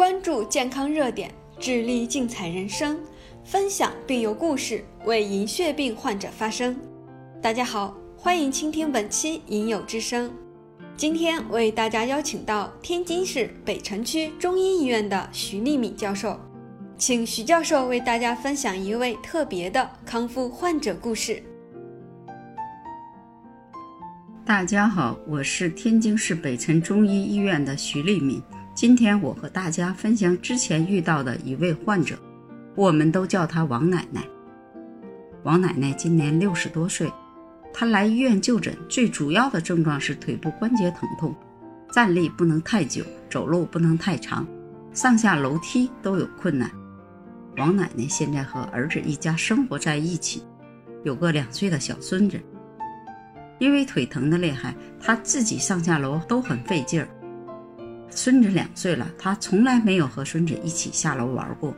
关注健康热点，致力精彩人生，分享病友故事，为银屑病患者发声。大家好，欢迎倾听本期银友之声。今天为大家邀请到天津市北辰区中医医院的徐丽敏教授，请徐教授为大家分享一位特别的康复患者故事。大家好，我是天津市北辰中医医院的徐丽敏。今天我和大家分享之前遇到的一位患者，我们都叫她王奶奶。王奶奶今年六十多岁，她来医院就诊，最主要的症状是腿部关节疼痛，站立不能太久，走路不能太长，上下楼梯都有困难。王奶奶现在和儿子一家生活在一起，有个两岁的小孙子。因为腿疼的厉害，他自己上下楼都很费劲儿。孙子两岁了，他从来没有和孙子一起下楼玩过。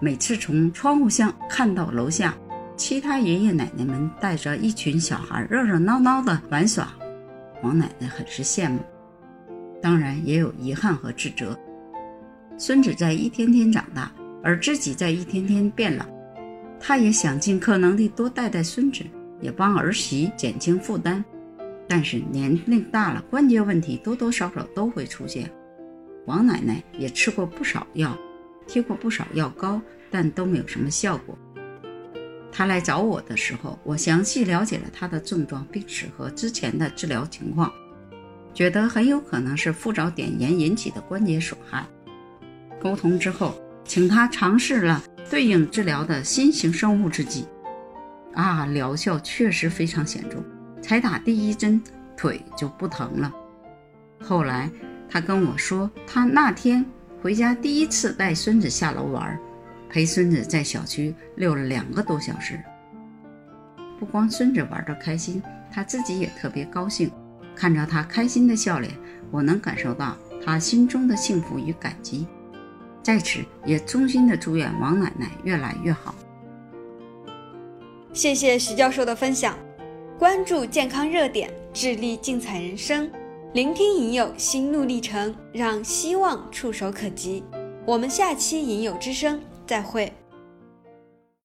每次从窗户上看到楼下其他爷爷奶奶们带着一群小孩热热闹闹的玩耍，王奶奶很是羡慕，当然也有遗憾和自责。孙子在一天天长大，而自己在一天天变老，他也想尽可能地多带带孙子。也帮儿媳减轻负担，但是年龄大了，关节问题多多少少都会出现。王奶奶也吃过不少药，贴过不少药膏，但都没有什么效果。她来找我的时候，我详细了解了她的症状病史和之前的治疗情况，觉得很有可能是附着碘盐引起的关节损害。沟通之后，请她尝试了对应治疗的新型生物制剂。啊，疗效确实非常显著，才打第一针腿就不疼了。后来他跟我说，他那天回家第一次带孙子下楼玩，陪孙子在小区溜了两个多小时。不光孙子玩得开心，他自己也特别高兴。看着他开心的笑脸，我能感受到他心中的幸福与感激。在此也衷心的祝愿王奶奶越来越好。谢谢徐教授的分享，关注健康热点，致力精彩人生，聆听影友心路历程，让希望触手可及。我们下期影友之声再会。